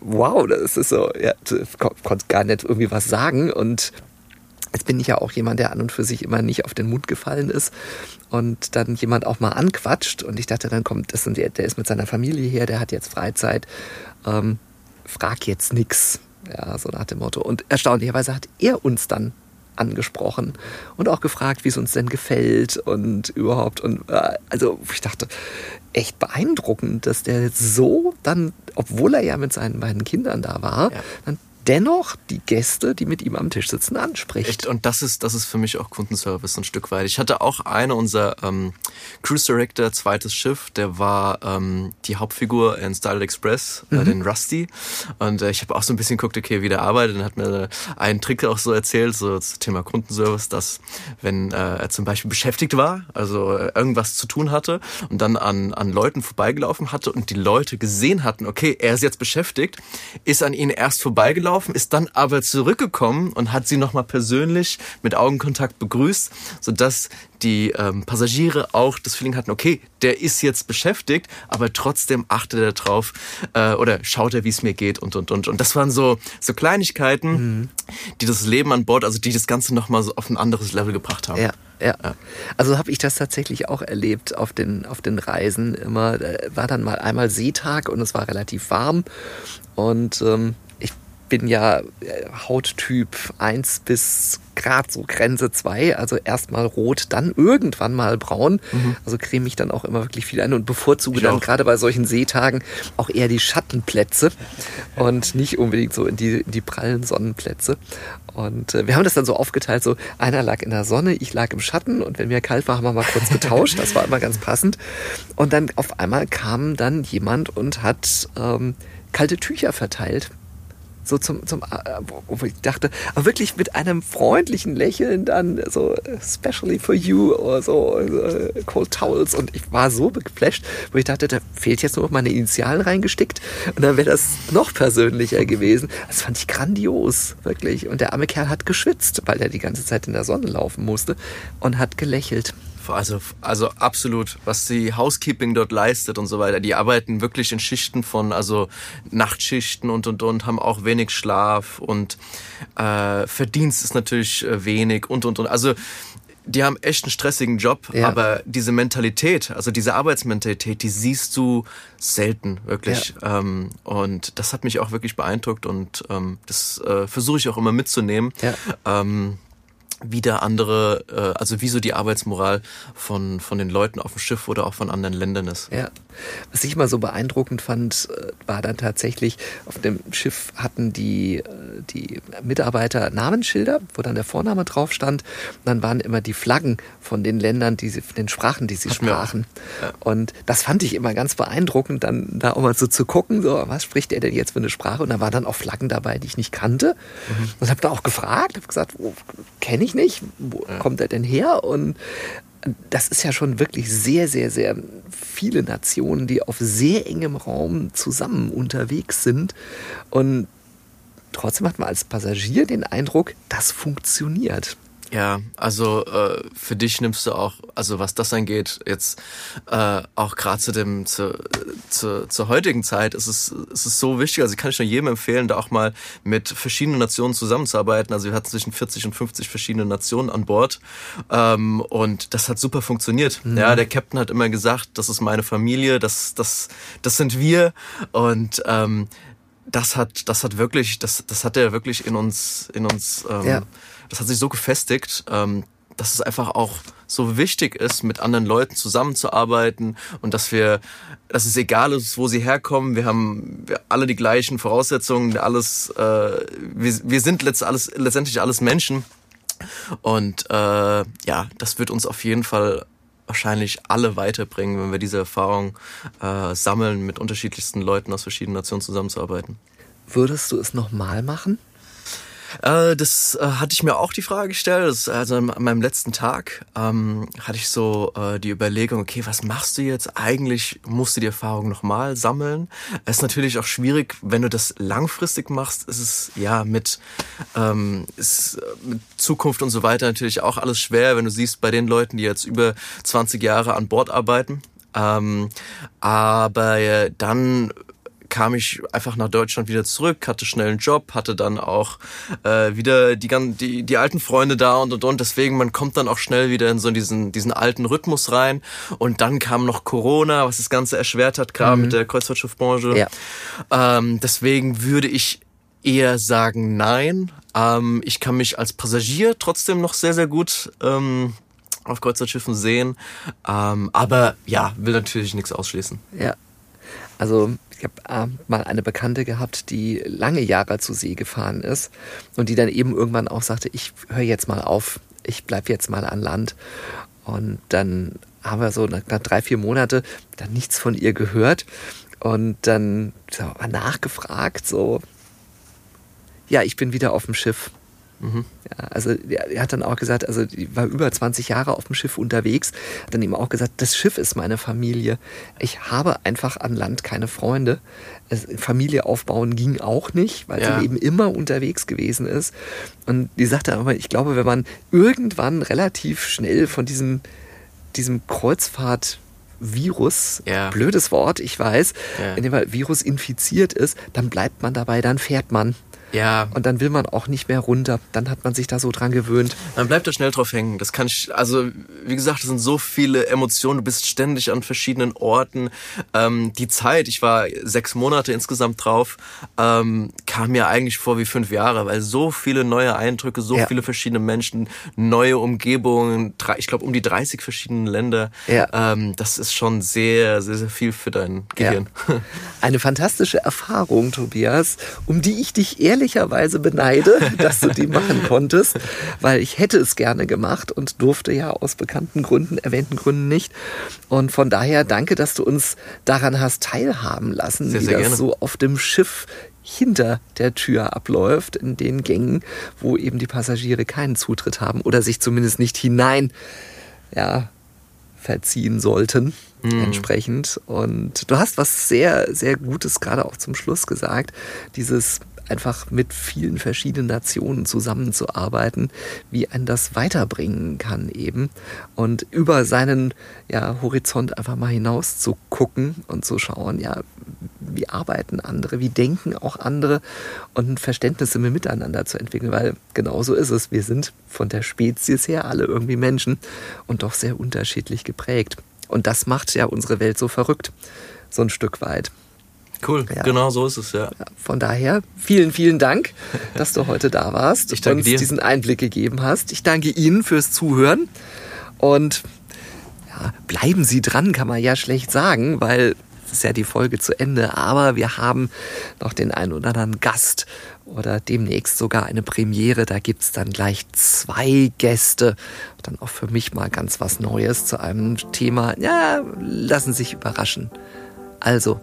wow, das ist so, ja, konnte gar nicht irgendwie was sagen und Jetzt bin ich ja auch jemand, der an und für sich immer nicht auf den Mund gefallen ist und dann jemand auch mal anquatscht und ich dachte, dann kommt das der, der ist mit seiner Familie hier, der hat jetzt Freizeit, ähm, frag jetzt nix, ja, so nach dem Motto. Und erstaunlicherweise hat er uns dann angesprochen und auch gefragt, wie es uns denn gefällt und überhaupt. Und äh, also ich dachte, echt beeindruckend, dass der so dann, obwohl er ja mit seinen beiden Kindern da war, ja. dann dennoch die Gäste, die mit ihm am Tisch sitzen, anspricht. Und das ist, das ist für mich auch Kundenservice ein Stück weit. Ich hatte auch eine unser ähm, Cruise Director, zweites Schiff, der war ähm, die Hauptfigur in Starlight Express, äh, mhm. äh, den Rusty. Und äh, ich habe auch so ein bisschen geguckt, okay, wie der arbeitet und hat mir einen Trick auch so erzählt, so zum Thema Kundenservice, dass wenn äh, er zum Beispiel beschäftigt war, also äh, irgendwas zu tun hatte und dann an, an Leuten vorbeigelaufen hatte und die Leute gesehen hatten, okay, er ist jetzt beschäftigt, ist an ihnen erst vorbeigelaufen gelaufen, ist dann aber zurückgekommen und hat sie nochmal persönlich mit Augenkontakt begrüßt, sodass die ähm, Passagiere auch das Feeling hatten, okay, der ist jetzt beschäftigt, aber trotzdem achtet er drauf äh, oder schaut er, wie es mir geht und und und. Und das waren so, so Kleinigkeiten, mhm. die das Leben an Bord, also die das Ganze nochmal so auf ein anderes Level gebracht haben. Ja. Ja. ja. Also habe ich das tatsächlich auch erlebt auf den, auf den Reisen. Immer war dann mal einmal Seetag und es war relativ warm. Und ähm, bin ja äh, Hauttyp 1 bis Grad so Grenze 2, also erstmal rot, dann irgendwann mal braun. Mhm. Also creme ich dann auch immer wirklich viel ein und bevorzuge ich dann gerade bei solchen Seetagen auch eher die Schattenplätze und nicht unbedingt so in die, in die prallen Sonnenplätze. Und äh, wir haben das dann so aufgeteilt, so einer lag in der Sonne, ich lag im Schatten und wenn mir kalt war, haben wir mal kurz getauscht. Das war immer ganz passend. Und dann auf einmal kam dann jemand und hat ähm, kalte Tücher verteilt so zum, zum äh, wo ich dachte, aber wirklich mit einem freundlichen Lächeln dann so especially for you oder so uh, cold towels und ich war so geflasht, wo ich dachte, da fehlt jetzt nur noch meine Initialen reingestickt und dann wäre das noch persönlicher gewesen. Das fand ich grandios, wirklich. Und der arme Kerl hat geschwitzt, weil er die ganze Zeit in der Sonne laufen musste und hat gelächelt. Also, also absolut, was die Housekeeping dort leistet und so weiter. Die arbeiten wirklich in Schichten von, also Nachtschichten und und und, haben auch wenig Schlaf und äh, Verdienst ist natürlich äh, wenig und und und. Also die haben echt einen stressigen Job, ja. aber diese Mentalität, also diese Arbeitsmentalität, die siehst du selten wirklich. Ja. Ähm, und das hat mich auch wirklich beeindruckt und ähm, das äh, versuche ich auch immer mitzunehmen. Ja. Ähm, wie der andere, äh, also wie so die Arbeitsmoral von, von den Leuten auf dem Schiff oder auch von anderen Ländern ist. Ja. Was ich mal so beeindruckend fand, äh, war dann tatsächlich, auf dem Schiff hatten die, äh, die Mitarbeiter Namensschilder, wo dann der Vorname drauf stand. Und dann waren immer die Flaggen von den Ländern, die sie, den Sprachen, die sie Hatten sprachen. Ja. Und das fand ich immer ganz beeindruckend, dann da auch mal so zu gucken, so, was spricht er denn jetzt für eine Sprache? Und da waren dann auch Flaggen dabei, die ich nicht kannte. Mhm. Und habe da auch gefragt, habe gesagt, oh, kenne ich nicht, wo ja. kommt er denn her? Und das ist ja schon wirklich sehr, sehr, sehr viele Nationen, die auf sehr engem Raum zusammen unterwegs sind. Und trotzdem hat man als Passagier den Eindruck, das funktioniert. Ja, also äh, für dich nimmst du auch, also was das angeht, jetzt äh, auch gerade zu dem zu, zu, zur heutigen Zeit ist es ist es so wichtig. Also kann ich nur jedem empfehlen, da auch mal mit verschiedenen Nationen zusammenzuarbeiten. Also wir hatten zwischen 40 und 50 verschiedene Nationen an Bord ähm, und das hat super funktioniert. Mhm. Ja, der Captain hat immer gesagt, das ist meine Familie, das das das sind wir und ähm, das hat das hat wirklich das das hat er wirklich in uns in uns ähm, ja das hat sich so gefestigt, ähm, dass es einfach auch so wichtig ist, mit anderen Leuten zusammenzuarbeiten und dass wir, dass es egal ist, wo sie herkommen, wir haben alle die gleichen Voraussetzungen, alles, äh, wir, wir sind letzt, alles, letztendlich alles Menschen und äh, ja, das wird uns auf jeden Fall wahrscheinlich alle weiterbringen, wenn wir diese Erfahrung äh, sammeln, mit unterschiedlichsten Leuten aus verschiedenen Nationen zusammenzuarbeiten. Würdest du es nochmal machen? Äh, das äh, hatte ich mir auch die Frage gestellt. Das, also an meinem letzten Tag ähm, hatte ich so äh, die Überlegung, okay, was machst du jetzt? Eigentlich musst du die Erfahrung nochmal sammeln. Es ist natürlich auch schwierig, wenn du das langfristig machst, ist es ja mit, ähm, ist, äh, mit Zukunft und so weiter natürlich auch alles schwer, wenn du siehst bei den Leuten, die jetzt über 20 Jahre an Bord arbeiten. Ähm, aber äh, dann kam ich einfach nach Deutschland wieder zurück, hatte schnell einen Job, hatte dann auch äh, wieder die, die, die alten Freunde da und und und. Deswegen, man kommt dann auch schnell wieder in so diesen, diesen alten Rhythmus rein. Und dann kam noch Corona, was das Ganze erschwert hat, gerade mhm. mit der Kreuzfahrtschiffbranche. Ja. Ähm, deswegen würde ich eher sagen nein. Ähm, ich kann mich als Passagier trotzdem noch sehr, sehr gut ähm, auf Kreuzfahrtschiffen sehen. Ähm, aber ja, will natürlich nichts ausschließen. Ja. Also ich habe äh, mal eine Bekannte gehabt, die lange Jahre zu See gefahren ist und die dann eben irgendwann auch sagte, ich höre jetzt mal auf, ich bleibe jetzt mal an Land. Und dann haben wir so nach drei, vier Monate dann nichts von ihr gehört und dann so, nachgefragt, so, ja, ich bin wieder auf dem Schiff. Mhm. Ja, also er, hat dann auch gesagt, also ich war über 20 Jahre auf dem Schiff unterwegs, hat dann ihm auch gesagt, das Schiff ist meine Familie. Ich habe einfach an Land keine Freunde. Familie aufbauen ging auch nicht, weil ja. sie eben immer unterwegs gewesen ist. Und die sagte aber, ich glaube, wenn man irgendwann relativ schnell von diesem, diesem Kreuzfahrt Virus, ja. blödes Wort, ich weiß, ja. in dem Virus infiziert ist, dann bleibt man dabei, dann fährt man. Ja. Und dann will man auch nicht mehr runter. Dann hat man sich da so dran gewöhnt. Man bleibt da schnell drauf hängen. Das kann ich, also wie gesagt, es sind so viele Emotionen. Du bist ständig an verschiedenen Orten. Ähm, die Zeit, ich war sechs Monate insgesamt drauf, ähm, kam mir eigentlich vor wie fünf Jahre, weil so viele neue Eindrücke, so ja. viele verschiedene Menschen, neue Umgebungen, ich glaube um die 30 verschiedene Länder. Ja. Ähm, das ist schon sehr, sehr, sehr viel für dein Gehirn. Ja. Eine fantastische Erfahrung, Tobias, um die ich dich ehrlich ehrlicherweise beneide, dass du die machen konntest, weil ich hätte es gerne gemacht und durfte ja aus bekannten Gründen, erwähnten Gründen nicht. Und von daher danke, dass du uns daran hast teilhaben lassen, sehr, wie sehr das gerne. so auf dem Schiff hinter der Tür abläuft, in den Gängen, wo eben die Passagiere keinen Zutritt haben oder sich zumindest nicht hinein ja, verziehen sollten. Mhm. Entsprechend. Und du hast was sehr, sehr Gutes gerade auch zum Schluss gesagt. Dieses einfach mit vielen verschiedenen Nationen zusammenzuarbeiten, wie ein das weiterbringen kann eben und über seinen ja, Horizont einfach mal hinaus zu gucken und zu schauen, ja, wie arbeiten andere, wie denken auch andere und ein Verständnis immer miteinander zu entwickeln, weil genau so ist es. Wir sind von der Spezies her alle irgendwie Menschen und doch sehr unterschiedlich geprägt. Und das macht ja unsere Welt so verrückt, so ein Stück weit. Cool, ja. genau so ist es, ja. Von daher, vielen, vielen Dank, dass du heute da warst ich danke und dir. diesen Einblick gegeben hast. Ich danke Ihnen fürs Zuhören und ja, bleiben Sie dran, kann man ja schlecht sagen, weil es ist ja die Folge zu Ende, aber wir haben noch den einen oder anderen Gast oder demnächst sogar eine Premiere. Da gibt es dann gleich zwei Gäste. Dann auch für mich mal ganz was Neues zu einem Thema. Ja, lassen Sie sich überraschen. Also,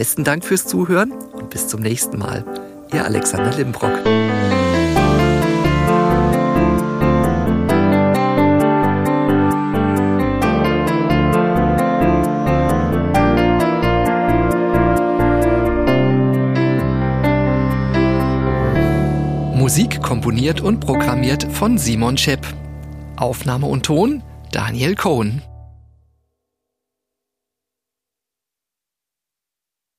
Besten Dank fürs Zuhören und bis zum nächsten Mal. Ihr Alexander Limbrock. Musik komponiert und programmiert von Simon Schepp. Aufnahme und Ton Daniel Cohn.